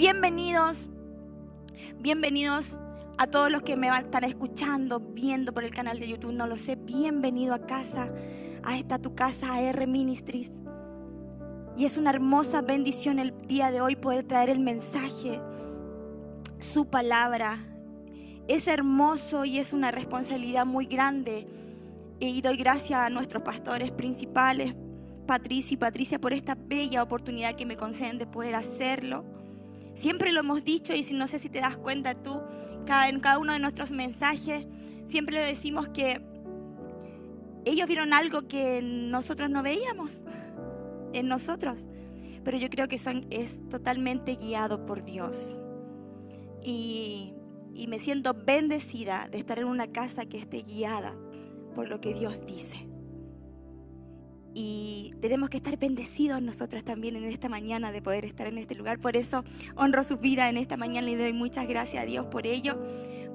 Bienvenidos, bienvenidos a todos los que me van a estar escuchando, viendo por el canal de YouTube, no lo sé. Bienvenido a casa, a esta tu casa, a R Ministries. Y es una hermosa bendición el día de hoy poder traer el mensaje, su palabra. Es hermoso y es una responsabilidad muy grande. Y doy gracias a nuestros pastores principales, Patricio y Patricia, por esta bella oportunidad que me conceden de poder hacerlo. Siempre lo hemos dicho y no sé si te das cuenta tú, en cada uno de nuestros mensajes, siempre le decimos que ellos vieron algo que nosotros no veíamos en nosotros. Pero yo creo que son, es totalmente guiado por Dios. Y, y me siento bendecida de estar en una casa que esté guiada por lo que Dios dice. Y tenemos que estar bendecidos nosotros también en esta mañana de poder estar en este lugar. Por eso honro su vida en esta mañana y doy muchas gracias a Dios por ello,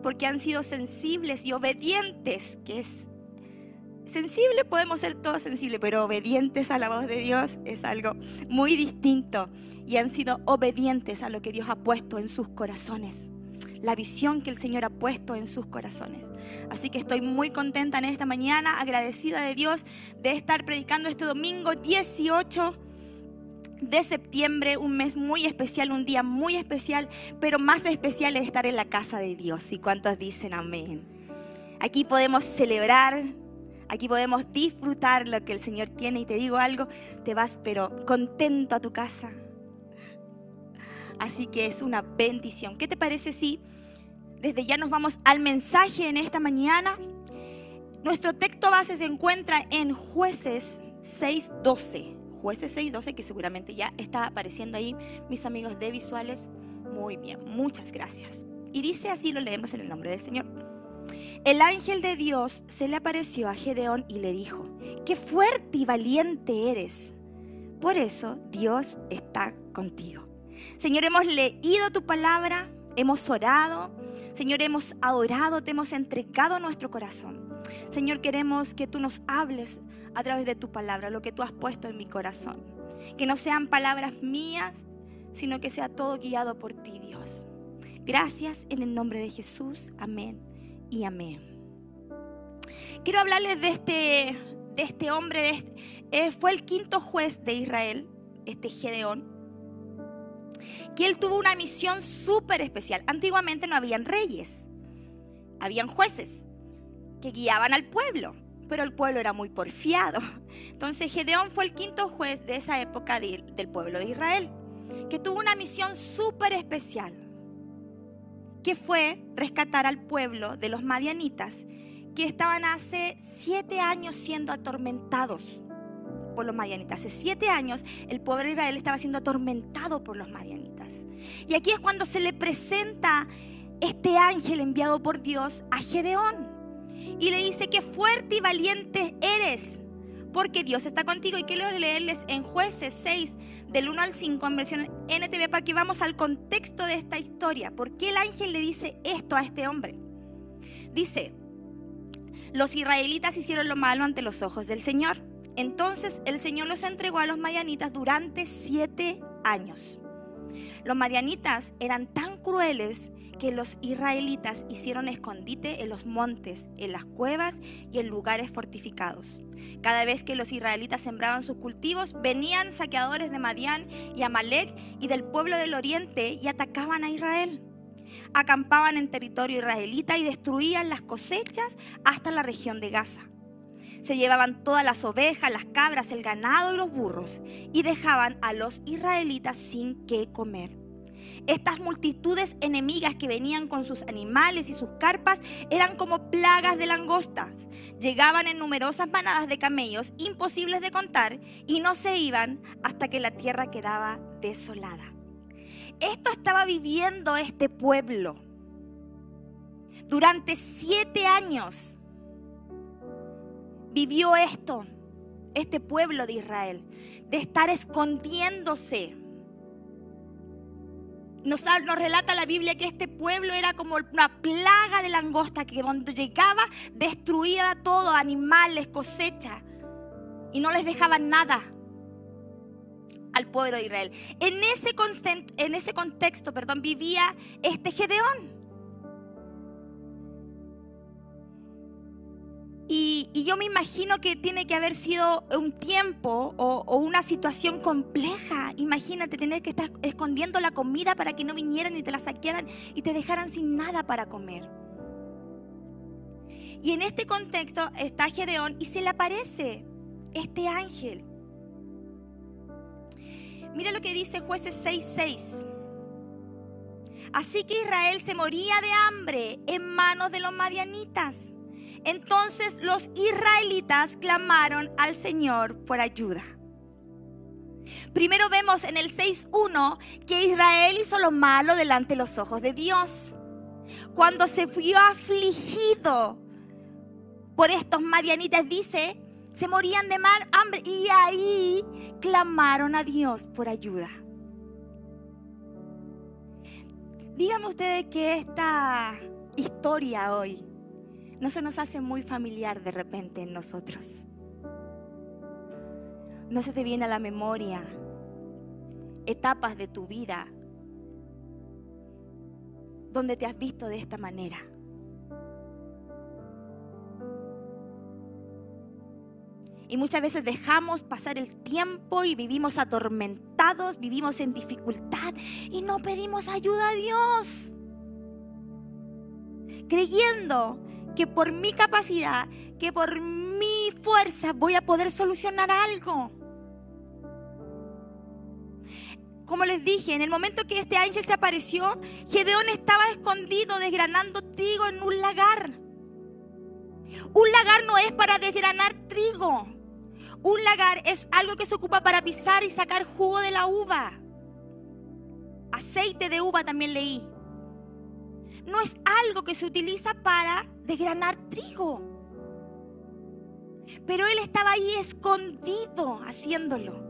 porque han sido sensibles y obedientes, que es sensible, podemos ser todos sensibles, pero obedientes a la voz de Dios es algo muy distinto. Y han sido obedientes a lo que Dios ha puesto en sus corazones la visión que el Señor ha puesto en sus corazones. Así que estoy muy contenta en esta mañana, agradecida de Dios de estar predicando este domingo 18 de septiembre, un mes muy especial, un día muy especial, pero más especial es estar en la casa de Dios. ¿Y cuántos dicen amén? Aquí podemos celebrar, aquí podemos disfrutar lo que el Señor tiene y te digo algo, te vas pero contento a tu casa. Así que es una bendición. ¿Qué te parece si desde ya nos vamos al mensaje en esta mañana? Nuestro texto base se encuentra en jueces 6.12. Jueces 6.12 que seguramente ya está apareciendo ahí mis amigos de visuales. Muy bien, muchas gracias. Y dice así, lo leemos en el nombre del Señor. El ángel de Dios se le apareció a Gedeón y le dijo, qué fuerte y valiente eres. Por eso Dios está contigo. Señor, hemos leído tu palabra, hemos orado. Señor, hemos adorado, te hemos entregado nuestro corazón. Señor, queremos que tú nos hables a través de tu palabra, lo que tú has puesto en mi corazón. Que no sean palabras mías, sino que sea todo guiado por ti, Dios. Gracias en el nombre de Jesús. Amén y amén. Quiero hablarles de este, de este hombre. Este, eh, fue el quinto juez de Israel, este Gedeón que él tuvo una misión súper especial. Antiguamente no habían reyes, habían jueces que guiaban al pueblo, pero el pueblo era muy porfiado. Entonces Gedeón fue el quinto juez de esa época del pueblo de Israel, que tuvo una misión súper especial, que fue rescatar al pueblo de los madianitas, que estaban hace siete años siendo atormentados por los madianitas. Hace siete años el de Israel estaba siendo atormentado por los madianitas. Y aquí es cuando se le presenta este ángel enviado por Dios a Gedeón. Y le dice que fuerte y valiente eres, porque Dios está contigo. Y quiero leerles en jueces 6, del 1 al 5, en versión NTV, para que vamos al contexto de esta historia. ¿Por qué el ángel le dice esto a este hombre? Dice, los israelitas hicieron lo malo ante los ojos del Señor entonces el Señor los entregó a los madianitas durante siete años. Los madianitas eran tan crueles que los israelitas hicieron escondite en los montes, en las cuevas y en lugares fortificados. Cada vez que los israelitas sembraban sus cultivos, venían saqueadores de Madián y Amalek y del pueblo del oriente y atacaban a Israel. Acampaban en territorio israelita y destruían las cosechas hasta la región de Gaza se llevaban todas las ovejas, las cabras, el ganado y los burros y dejaban a los israelitas sin qué comer. Estas multitudes enemigas que venían con sus animales y sus carpas eran como plagas de langostas. Llegaban en numerosas manadas de camellos imposibles de contar y no se iban hasta que la tierra quedaba desolada. Esto estaba viviendo este pueblo durante siete años vivió esto, este pueblo de Israel, de estar escondiéndose. Nos, nos, relata la Biblia que este pueblo era como una plaga de langosta que cuando llegaba destruía todo, animales, cosecha, y no les dejaban nada. al pueblo de Israel. En ese, en ese contexto perdón, vivía este Gedeón. Y, yo me imagino que tiene que haber sido un tiempo o, o, una situación compleja. Imagínate tener que estar escondiendo la comida para que no vinieran y te la saquearan y te dejaran sin nada para comer. Y en este contexto está Gedeón y se le aparece este ángel. Mira lo que dice jueces 6:6. Así que Israel se moría de hambre en manos de los madianitas. Entonces los israelitas clamaron al Señor por ayuda. Primero vemos en el 6.1 que Israel hizo lo malo delante de los ojos de Dios. Cuando se vio afligido por estos madianitas, dice, se morían de mal hambre y ahí clamaron a Dios por ayuda. Díganme ustedes que esta historia hoy no se nos hace muy familiar de repente en nosotros. No se te viene a la memoria etapas de tu vida donde te has visto de esta manera. Y muchas veces dejamos pasar el tiempo y vivimos atormentados, vivimos en dificultad y no pedimos ayuda a Dios. Creyendo que por mi capacidad, que por mi fuerza voy a poder solucionar algo. Como les dije, en el momento que este ángel se apareció, Gedeón estaba escondido desgranando trigo en un lagar. Un lagar no es para desgranar trigo. Un lagar es algo que se ocupa para pisar y sacar jugo de la uva. Aceite de uva también leí no es algo que se utiliza para desgranar trigo. Pero él estaba ahí escondido haciéndolo.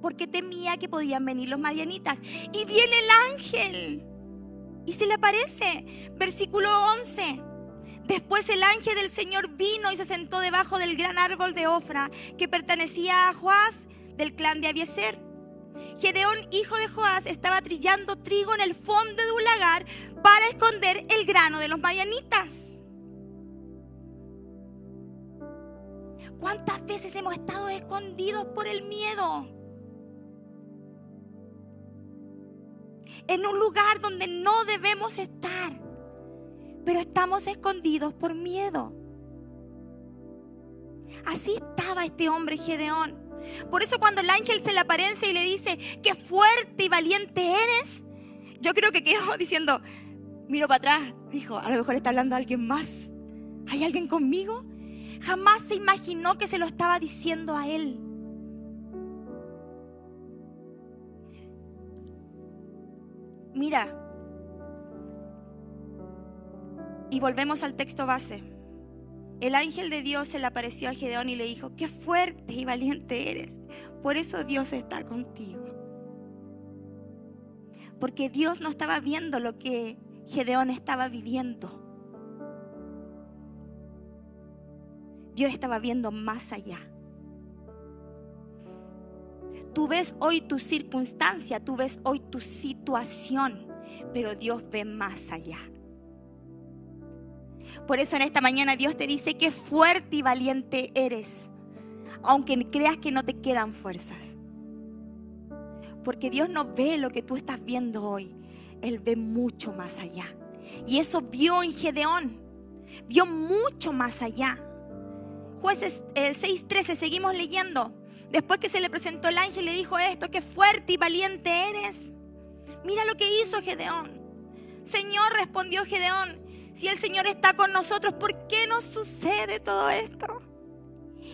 Porque temía que podían venir los madianitas. Y viene el ángel. Y se le aparece. Versículo 11. Después el ángel del Señor vino y se sentó debajo del gran árbol de Ofra que pertenecía a Joás del clan de Abieser. Gedeón, hijo de Joás, estaba trillando trigo en el fondo de un lagar para esconder el grano de los madianitas. ¿Cuántas veces hemos estado escondidos por el miedo? En un lugar donde no debemos estar, pero estamos escondidos por miedo. Así estaba este hombre Gedeón. Por eso cuando el ángel se le aparece y le dice, qué fuerte y valiente eres, yo creo que quedó diciendo, miro para atrás, dijo, a lo mejor está hablando alguien más. ¿Hay alguien conmigo? Jamás se imaginó que se lo estaba diciendo a él. Mira, y volvemos al texto base. El ángel de Dios se le apareció a Gedeón y le dijo, qué fuerte y valiente eres. Por eso Dios está contigo. Porque Dios no estaba viendo lo que Gedeón estaba viviendo. Dios estaba viendo más allá. Tú ves hoy tu circunstancia, tú ves hoy tu situación, pero Dios ve más allá. Por eso en esta mañana Dios te dice que fuerte y valiente eres, aunque creas que no te quedan fuerzas. Porque Dios no ve lo que tú estás viendo hoy, Él ve mucho más allá. Y eso vio en Gedeón, vio mucho más allá. Jueces el 6:13, seguimos leyendo. Después que se le presentó el ángel, le dijo esto, que fuerte y valiente eres. Mira lo que hizo Gedeón. Señor, respondió Gedeón, si el Señor está con nosotros, ¿por qué nos sucede todo esto?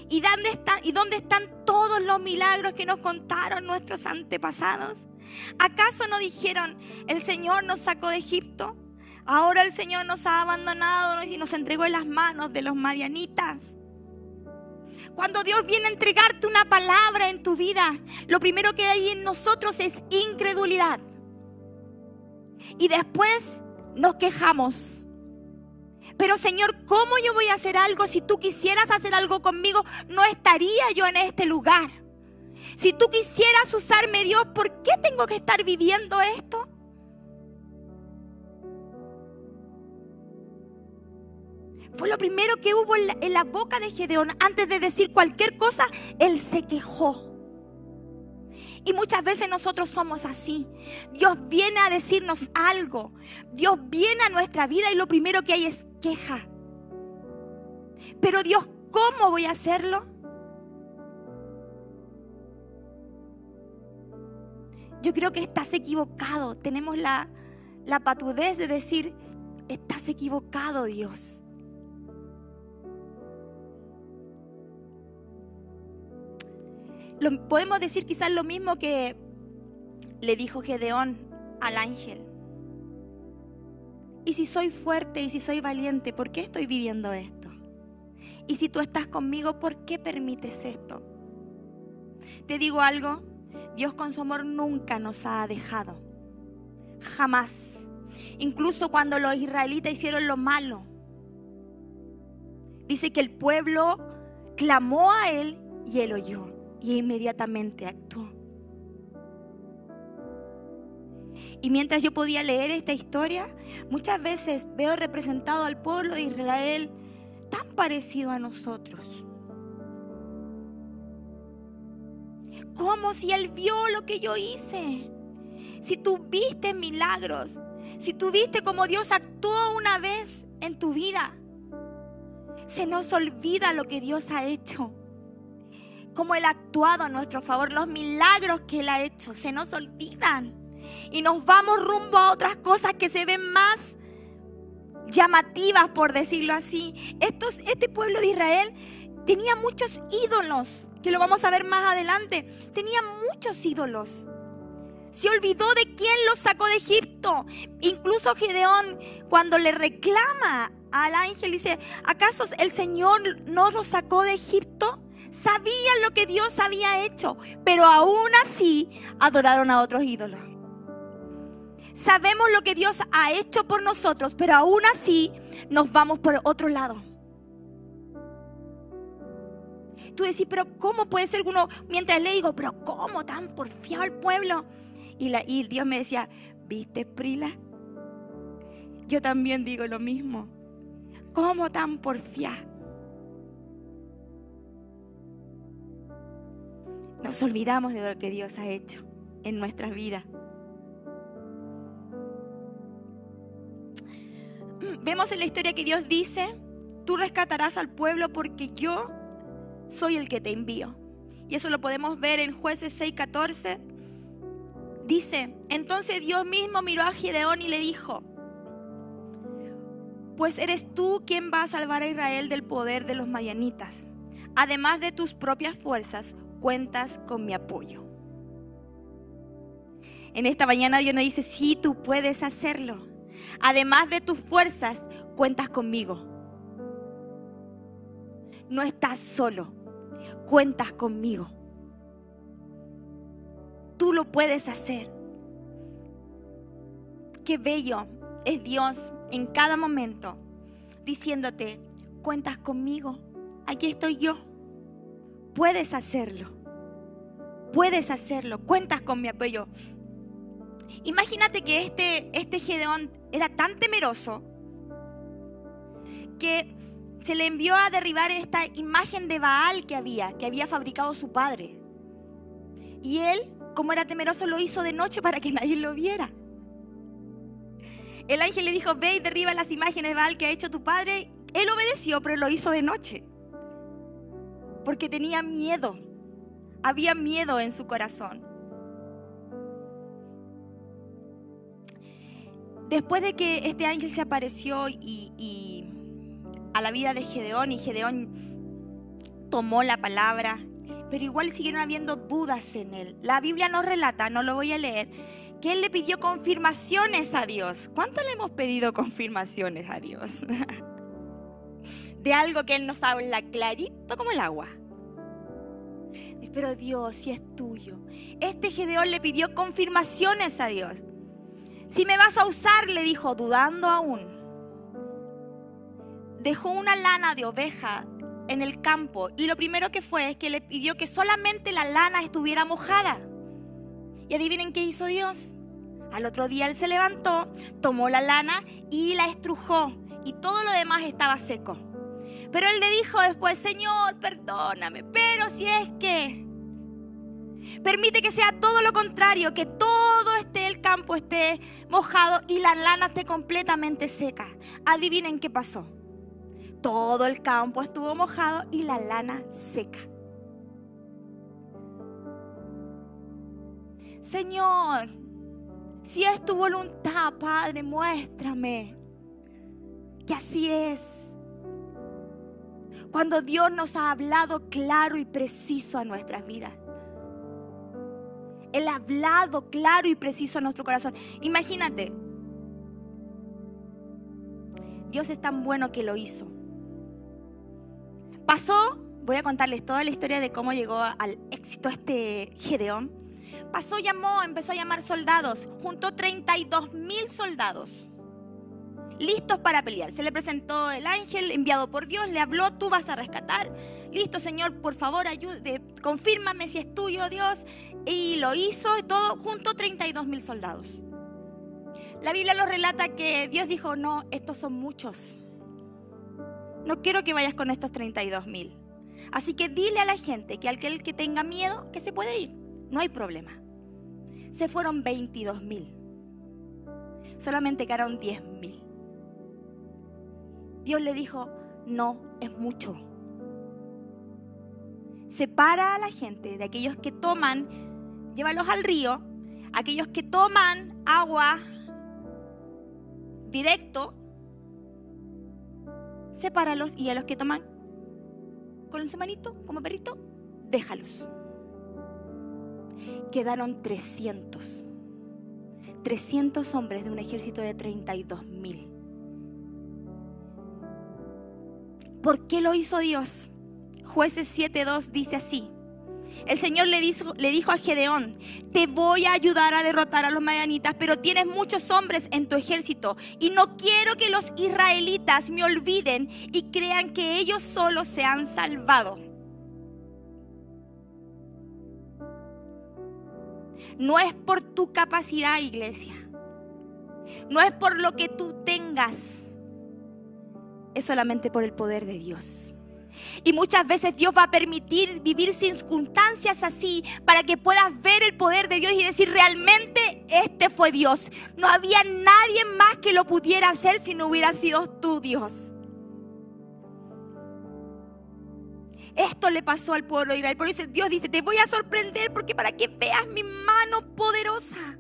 ¿Y dónde, están, ¿Y dónde están todos los milagros que nos contaron nuestros antepasados? ¿Acaso no dijeron, el Señor nos sacó de Egipto? Ahora el Señor nos ha abandonado y nos entregó en las manos de los madianitas. Cuando Dios viene a entregarte una palabra en tu vida, lo primero que hay en nosotros es incredulidad. Y después nos quejamos. Pero Señor, ¿cómo yo voy a hacer algo? Si tú quisieras hacer algo conmigo, no estaría yo en este lugar. Si tú quisieras usarme, Dios, ¿por qué tengo que estar viviendo esto? Fue lo primero que hubo en la, boca de Gedeón. Antes de decir cualquier cosa, él se quejó. Y muchas veces nosotros somos así. Dios viene a decirnos algo. Dios viene a nuestra vida y lo primero que hay es queja. Pero Dios, ¿cómo voy a hacerlo? Yo creo que estás equivocado. Tenemos la, la patudez de decir, estás equivocado Dios. Podemos decir quizás lo mismo que le dijo Gedeón al ángel. Y si soy fuerte y si soy valiente, ¿por qué estoy viviendo esto? Y si tú estás conmigo, ¿por qué permites esto? Te digo algo, Dios con su amor nunca nos ha dejado. Jamás. Incluso cuando los israelitas hicieron lo malo. Dice que el pueblo clamó a él y él oyó y inmediatamente actuó. Y mientras yo podía leer esta historia, muchas veces veo representado al pueblo de Israel tan parecido a nosotros. Como si Él vio lo que yo hice. Si tú viste milagros, si tú viste cómo Dios actuó una vez en tu vida, se nos olvida lo que Dios ha hecho cómo Él ha actuado a nuestro favor, los milagros que Él ha hecho, se nos olvidan. Y nos vamos rumbo a otras cosas que se ven más llamativas, por decirlo así. Este pueblo de Israel tenía muchos ídolos, que lo vamos a ver más adelante. Tenía muchos ídolos. Se olvidó de quién los sacó de Egipto. Incluso Gedeón, cuando le reclama al ángel, dice, ¿acaso el Señor no los sacó de Egipto? Sabían lo que Dios había hecho, pero aún así adoraron a otros ídolos. Sabemos lo que Dios ha hecho por nosotros, pero aún así nos vamos por otro lado. Tú decís, pero ¿cómo puede ser uno? Mientras le digo, pero ¿cómo tan porfiado el pueblo? Y, la, Dios me decía, ¿viste, Prila? Yo también digo lo mismo. ¿Cómo tan porfiado? Nos olvidamos de lo que Dios ha hecho en nuestras vidas. Vemos en la historia que Dios dice, tú rescatarás al pueblo porque yo soy el que te envío. Y eso lo podemos ver en jueces 6:14. Dice, entonces Dios mismo miró a Gedeón y le dijo, pues eres tú quien va a salvar a Israel del poder de los mayanitas. Además de tus propias fuerzas, cuentas con mi apoyo. En esta mañana Dios nos dice, sí, tú puedes hacerlo. Además de tus fuerzas, cuentas conmigo. No estás solo, cuentas conmigo. Tú lo puedes hacer. Qué bello es Dios en cada momento diciéndote, cuentas conmigo, aquí estoy yo. Puedes hacerlo. Puedes hacerlo. Cuentas con mi apoyo. Imagínate que este, este Gedeón era tan temeroso que se le envió a derribar esta imagen de Baal que había, que había fabricado su padre. Y él, como era temeroso, lo hizo de noche para que nadie lo viera. El ángel le dijo, ve y derriba las imágenes de Baal que ha hecho tu padre. Él obedeció, pero lo hizo de noche porque tenía miedo. Había miedo en su corazón. Después de que este ángel se apareció y, a la vida de Gedeón y Gedeón tomó la palabra, pero igual siguieron habiendo dudas en él. La Biblia nos relata, no lo voy a leer, que él le pidió confirmaciones a Dios. ¿Cuánto le hemos pedido confirmaciones a Dios? de algo que Él nos habla clarito como el agua. Pero Dios, si es tuyo. Este Gedeón le pidió confirmaciones a Dios. Si me vas a usar, le dijo, dudando aún. Dejó una lana de oveja en el campo y lo primero que fue es que le pidió que solamente la lana estuviera mojada. Y adivinen qué hizo Dios. Al otro día él se levantó, tomó la lana y la estrujó y todo lo demás estaba seco. Pero él le dijo después, Señor, perdóname, pero si es que permite que sea todo lo contrario, que todo esté el campo esté mojado y la lana esté completamente seca. Adivinen qué pasó. Todo el campo estuvo mojado y la lana seca. Señor, si es tu voluntad, Padre, muéstrame que así es. Cuando Dios nos ha hablado claro y preciso a nuestras vidas. Él ha hablado claro y preciso a nuestro corazón. Imagínate, Dios es tan bueno que lo hizo. Pasó, voy a contarles toda la historia de cómo llegó al éxito este Gedeón. Pasó, llamó, empezó a llamar soldados, juntó 32 mil soldados listos para pelear. Se le presentó el ángel enviado por Dios, le habló, tú vas a rescatar. Listo, Señor, por favor, ayude, confírmame si es tuyo, Dios. Y lo hizo, y todo junto 32 mil soldados. La Biblia lo relata que Dios dijo, no, estos son muchos. No quiero que vayas con estos 32 mil. Así que dile a la gente que aquel que tenga miedo, que se puede ir. No hay problema. Se fueron 22 mil. Solamente quedaron 10 mil. Dios le dijo, no, es mucho. Separa a la gente de aquellos que toman, llévalos al río, aquellos que toman agua directo, sepáralos y a los que toman con su manito, como perrito, déjalos. Quedaron 300. 300 hombres de un ejército de 32 mil. ¿Por qué lo hizo Dios? Jueces 7.2 dice así. El Señor le dijo, le dijo, a Gedeón, te voy a ayudar a derrotar a los madianitas, pero tienes muchos hombres en tu ejército y no quiero que los israelitas me olviden y crean que ellos solos se han salvado. No es por tu capacidad, iglesia. No es por lo que tú tengas es solamente por el poder de Dios. Y muchas veces Dios va a permitir vivir circunstancias así para que puedas ver el poder de Dios y decir, realmente este fue Dios. No había nadie más que lo pudiera hacer si no hubiera sido tú, Dios. Esto le pasó al pueblo de Israel. Por eso Dios dice, te voy a sorprender porque para que veas mi mano poderosa.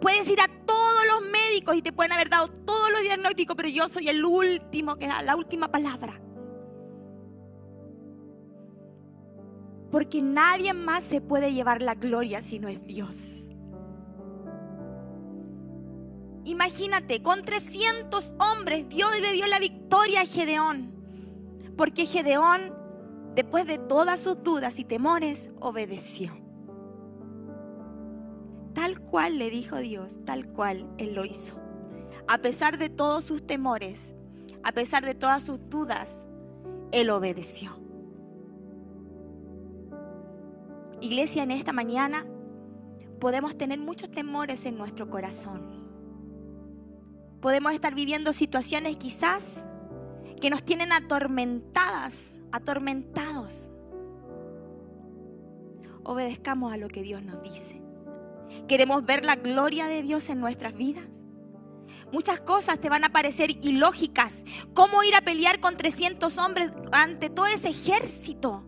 Puedes ir a todos los médicos y te pueden haber dado todos los diagnósticos, pero yo soy el último que da la última palabra. Porque nadie más se puede llevar la gloria si no es Dios. Imagínate, con 300 hombres Dios le dio la victoria a Gedeón. Porque Gedeón, después de todas sus dudas y temores, obedeció tal cual le dijo Dios, tal cual Él lo hizo. A pesar de todos sus temores, a pesar de todas sus dudas, Él obedeció. Iglesia, en esta mañana podemos tener muchos temores en nuestro corazón. Podemos estar viviendo situaciones quizás que nos tienen atormentadas, atormentados. Obedezcamos a lo que Dios nos dice. Queremos ver la gloria de Dios en nuestras vidas. Muchas cosas te van a parecer ilógicas. ¿Cómo ir a pelear con 300 hombres ante todo ese ejército?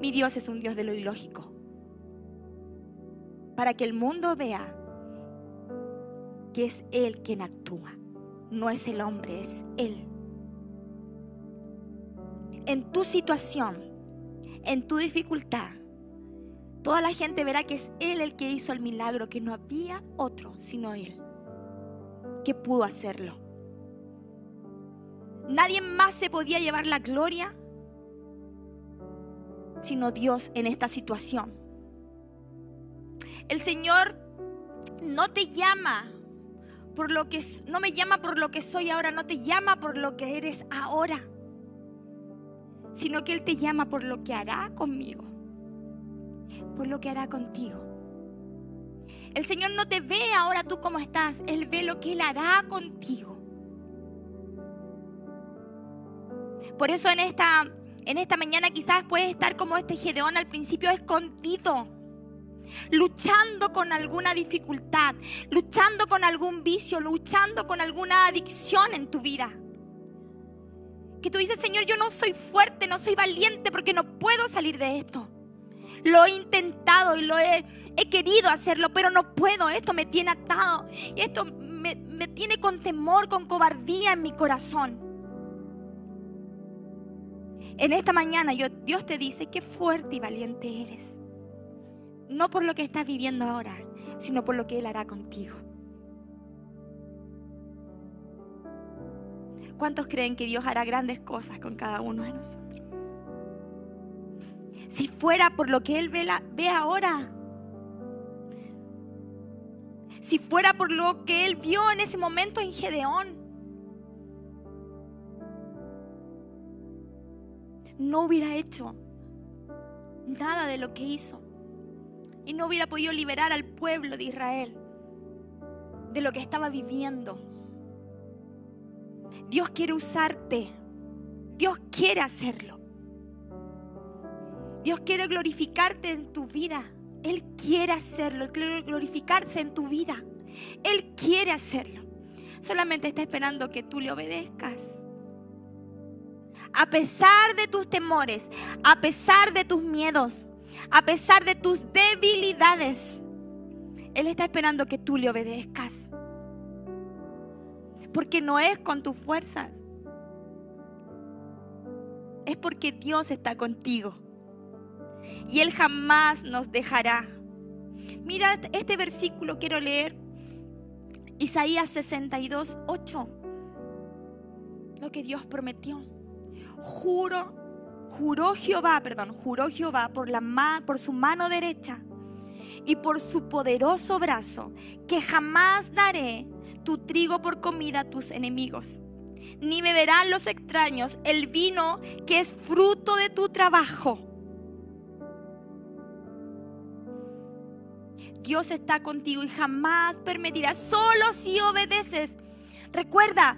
Mi Dios es un Dios de lo ilógico. Para que el mundo vea que es Él quien actúa. No es el hombre, es Él. En tu situación, en tu dificultad, Toda la gente verá que es Él el que hizo el milagro, que no había otro sino Él que pudo hacerlo. Nadie más se podía llevar la gloria sino Dios en esta situación. El Señor no te llama por lo que no me llama por lo que soy ahora, no te llama por lo que eres ahora, sino que Él te llama por lo que hará conmigo, por lo que hará contigo. El Señor no te ve ahora tú como estás, Él ve lo que Él hará contigo. Por eso en esta, en esta mañana quizás puedes estar como este Gedeón al principio escondido luchando con alguna dificultad, luchando con algún vicio, luchando con alguna adicción en tu vida. Que tú dices, Señor, yo no soy fuerte, no soy valiente porque no puedo salir de esto. Lo he intentado y lo he, querido hacerlo, pero no puedo. Esto me tiene atado y esto me, me tiene con temor, con cobardía en mi corazón. En esta mañana yo, Dios te dice, qué fuerte y valiente eres no por lo que estás viviendo ahora, sino por lo que Él hará contigo. ¿Cuántos creen que Dios hará grandes cosas con cada uno de nosotros? Si fuera por lo que Él ve, ve ahora, si fuera por lo que Él vio en ese momento en Gedeón, no hubiera hecho nada de lo que hizo y no hubiera podido liberar al pueblo de Israel de lo que estaba viviendo. Dios quiere usarte. Dios quiere hacerlo. Dios quiere glorificarte en tu vida. Él quiere hacerlo. Él quiere glorificarse en tu vida. Él quiere hacerlo. Solamente está esperando que tú le obedezcas. A pesar de tus temores, a pesar de tus miedos, a pesar de tus debilidades. Él está esperando que tú le obedezcas. Porque no es con tus fuerzas. Es porque Dios está contigo. Y Él jamás nos dejará. Mira este versículo, quiero leer. Isaías 62, 8. Lo que Dios prometió. Juro juró Jehová, perdón, juró por, la por su mano derecha y por su poderoso brazo, que jamás daré tu trigo por comida a tus enemigos, ni beberán los extraños el vino que es fruto de tu trabajo. Dios está contigo y jamás permitirá, solo si obedeces. Recuerda,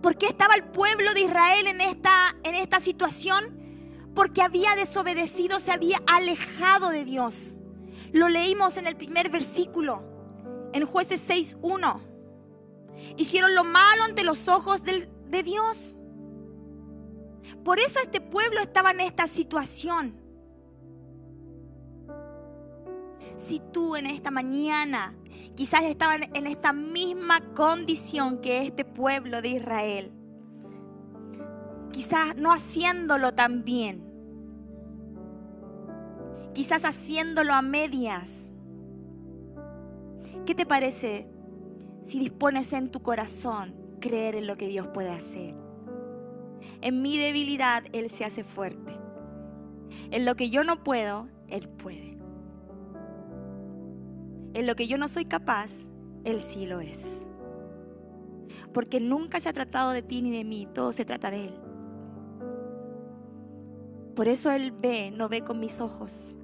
¿por qué estaba el pueblo de Israel en esta, en esta situación? porque había desobedecido, se había alejado de Dios. Lo leímos en el primer versículo, en jueces 6.1. Hicieron lo malo ante los ojos de Dios. Por eso este pueblo estaba en esta situación. Si tú en esta mañana quizás estaban en esta misma condición que este pueblo de Israel, quizás no haciéndolo tan bien, quizás haciéndolo a medias. ¿Qué te parece si dispones en tu corazón creer en lo que Dios puede hacer? En mi debilidad Él se hace fuerte. En lo que yo no puedo, Él puede. En lo que yo no soy capaz, Él sí lo es. Porque nunca se ha tratado de ti ni de mí, todo se trata de Él. Por eso Él ve, no ve con mis ojos,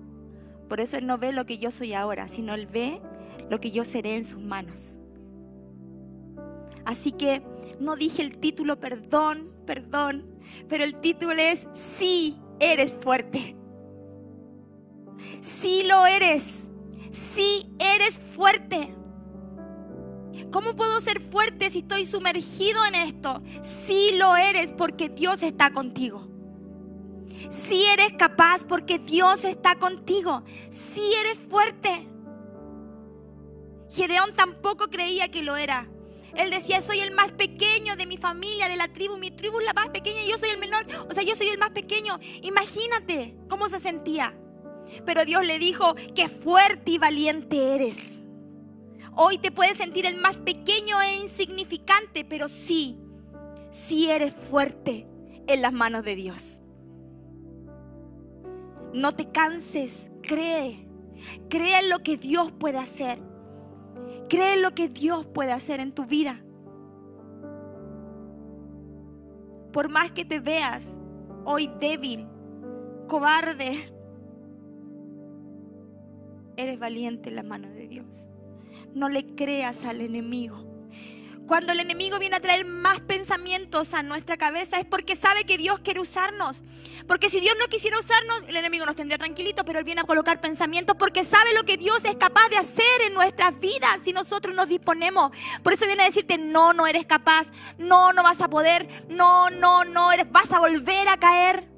por eso Él no ve lo que yo soy ahora, sino Él ve lo que yo seré en sus manos. Así que no dije el título perdón, perdón, pero el título es sí eres fuerte. Sí lo eres. Sí eres fuerte. ¿Cómo puedo ser fuerte si estoy sumergido en esto? Sí lo eres porque Dios está contigo. Si eres capaz porque Dios está contigo. Si eres fuerte. Gedeón tampoco creía que lo era. Él decía, soy el más pequeño de mi familia, de la tribu. Mi tribu es la más pequeña y yo soy el menor. O sea, yo soy el más pequeño. Imagínate cómo se sentía. Pero Dios le dijo, que fuerte y valiente eres. Hoy te puedes sentir el más pequeño e insignificante, pero sí, sí eres fuerte en las manos de Dios. No te canses, cree. Cree en lo que Dios puede hacer. Cree lo que Dios puede hacer en tu vida. Por más que te veas hoy débil, cobarde, eres valiente en la mano de Dios. No le creas al enemigo. Cuando el enemigo viene a traer más pensamientos a nuestra cabeza es porque sabe que Dios quiere usarnos. Porque si Dios no quisiera usarnos, el enemigo nos tendría tranquilito, pero Él viene a colocar pensamientos porque sabe lo que Dios es capaz de hacer en nuestras vidas si nosotros nos disponemos. Por eso viene a decirte, no, no eres capaz, no, no vas a poder, no, no, no, eres, vas a volver a caer.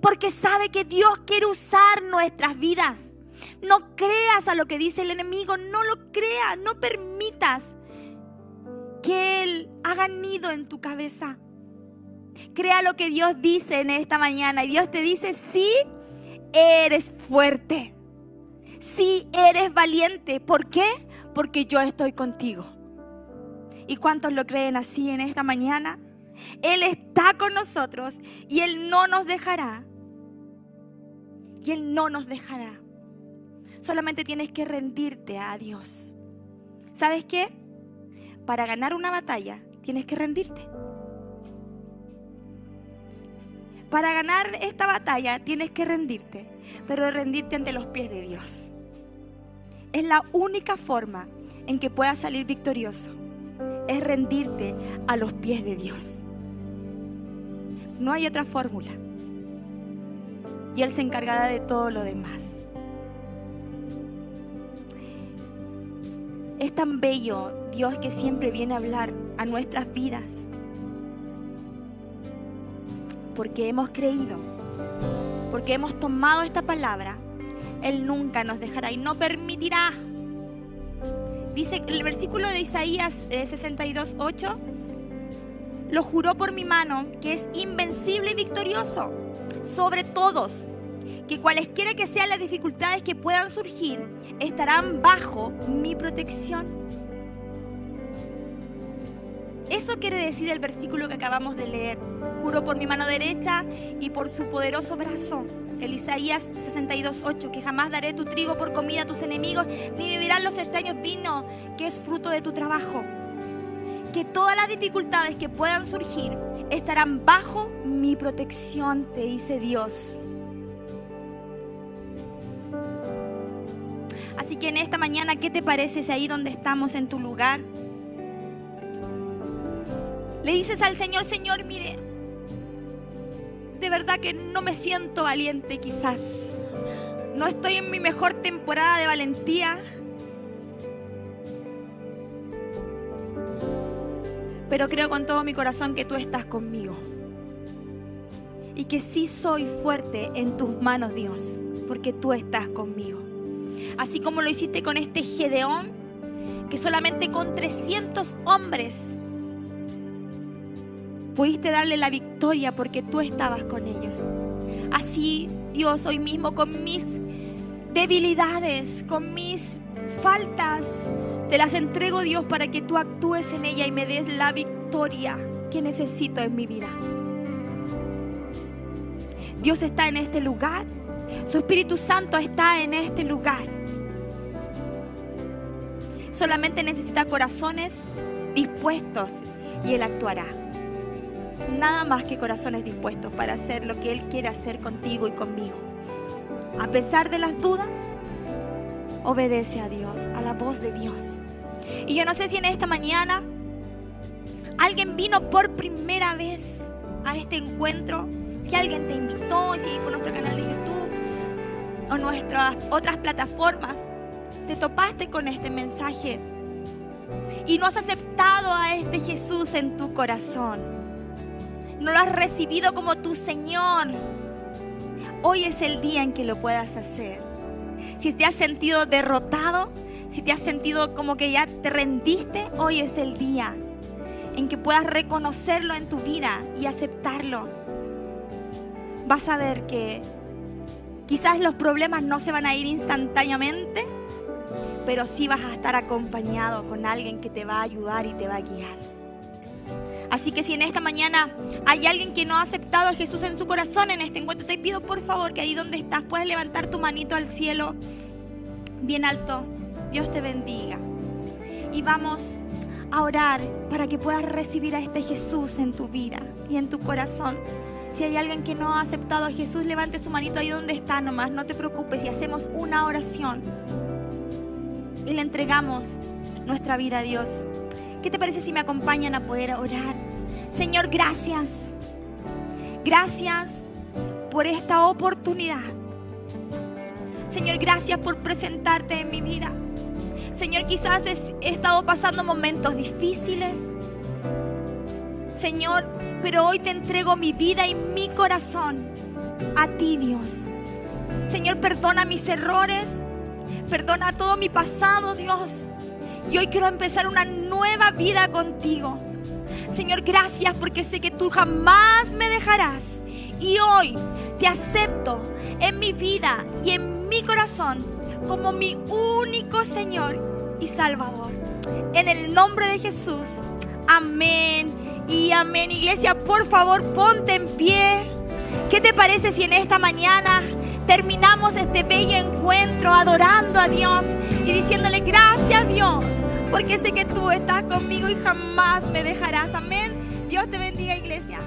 Porque sabe que Dios quiere usar nuestras vidas. No creas a lo que dice el enemigo, no lo creas, no permitas que Él haga nido en tu cabeza. Crea lo que Dios dice en esta mañana y Dios te dice, sí, eres fuerte, sí, eres valiente. ¿Por qué? Porque yo estoy contigo. ¿Y cuántos lo creen así en esta mañana? Él está con nosotros y Él no nos dejará. Y Él no nos dejará. Solamente tienes que rendirte a Dios. ¿Sabes qué? Para ganar una batalla tienes que rendirte. Para ganar esta batalla tienes que rendirte, pero rendirte ante los pies de Dios. Es la única forma en que puedas salir victorioso. Es rendirte a los pies de Dios. No hay otra fórmula. Y Él se encargará de todo lo demás. Tan bello Dios que siempre viene a hablar a nuestras vidas. Porque hemos creído, porque hemos tomado esta palabra, Él nunca nos dejará y no permitirá. Dice el versículo de Isaías 62.8, eh, lo juró por mi mano que es invencible y victorioso sobre todos que cualesquiera que sean las dificultades que puedan surgir, estarán bajo mi protección. Eso quiere decir el versículo que acabamos de leer. Juro por mi mano derecha y por su poderoso brazo. El Isaías 62.8, que jamás daré tu trigo por comida a tus enemigos, ni beberán los extraños vino, que es fruto de tu trabajo. Que todas las dificultades que puedan surgir estarán bajo mi protección, te dice Dios. Así que en esta mañana, ¿qué te parece ahí donde estamos en tu lugar? Le dices al Señor, Señor, mire, de verdad que no me siento valiente quizás. No estoy en mi mejor temporada de valentía. Pero creo con todo mi corazón que tú estás conmigo. Y que sí soy fuerte en tus manos, Dios, porque tú estás conmigo así como lo hiciste con este Gedeón, que solamente con 300 hombres pudiste darle la victoria porque tú estabas con ellos. Así, Dios, hoy mismo con mis debilidades, con mis faltas, te las entrego, Dios, para que tú actúes en ella y me des la victoria que necesito en mi vida. Dios está en este lugar. Su Espíritu Santo está en este lugar. Solamente necesita corazones dispuestos y Él actuará. Nada más que corazones dispuestos para hacer lo que Él quiere hacer contigo y conmigo. A pesar de las dudas, obedece a Dios, a la voz de Dios. Y yo no sé si en esta mañana alguien vino por primera vez a este encuentro, si alguien te invitó, si por nuestro canal de o nuestras otras plataformas te topaste con este mensaje y no has aceptado a este Jesús en tu corazón, no lo has recibido como tu Señor, hoy es el día en que lo puedas hacer. Si te has sentido derrotado, si te has sentido como que ya te rendiste, hoy es el día en que puedas reconocerlo en tu vida y aceptarlo. Vas a ver que quizás los problemas no se van a ir instantáneamente, pero sí vas a estar acompañado con alguien que te va a ayudar y te va a guiar. Así que si en esta mañana hay alguien que no ha aceptado a Jesús en su corazón en este encuentro, te pido por favor que ahí donde estás puedes levantar tu manito al cielo bien alto. Dios te bendiga. y vamos a orar para que puedas recibir a este Jesús en tu vida y en tu corazón. Si hay alguien que no ha aceptado a Jesús, levante su manito ahí donde está nomás, no te preocupes y hacemos una oración y le entregamos nuestra vida a Dios. ¿Qué te parece si me acompañan a poder orar? Señor, gracias. Gracias por esta oportunidad. Señor, gracias por presentarte en mi vida. Señor, quizás he estado pasando momentos difíciles. Señor, pero hoy te entrego mi vida y mi corazón a ti, Dios. Señor, perdona mis errores. Perdona todo mi pasado, Dios. Y hoy quiero empezar una nueva vida contigo. Señor, gracias porque sé que tú jamás me dejarás. Y hoy te acepto en mi vida y en mi corazón como mi único Señor y Salvador. En el nombre de Jesús. Amén y amén. Iglesia, por favor, ponte en pie. ¿Qué te parece si en esta mañana terminamos este bello encuentro adorando a Dios y diciéndole gracias Dios, porque sé que tú estás conmigo y jamás me dejarás. Amén. Dios te bendiga, iglesia.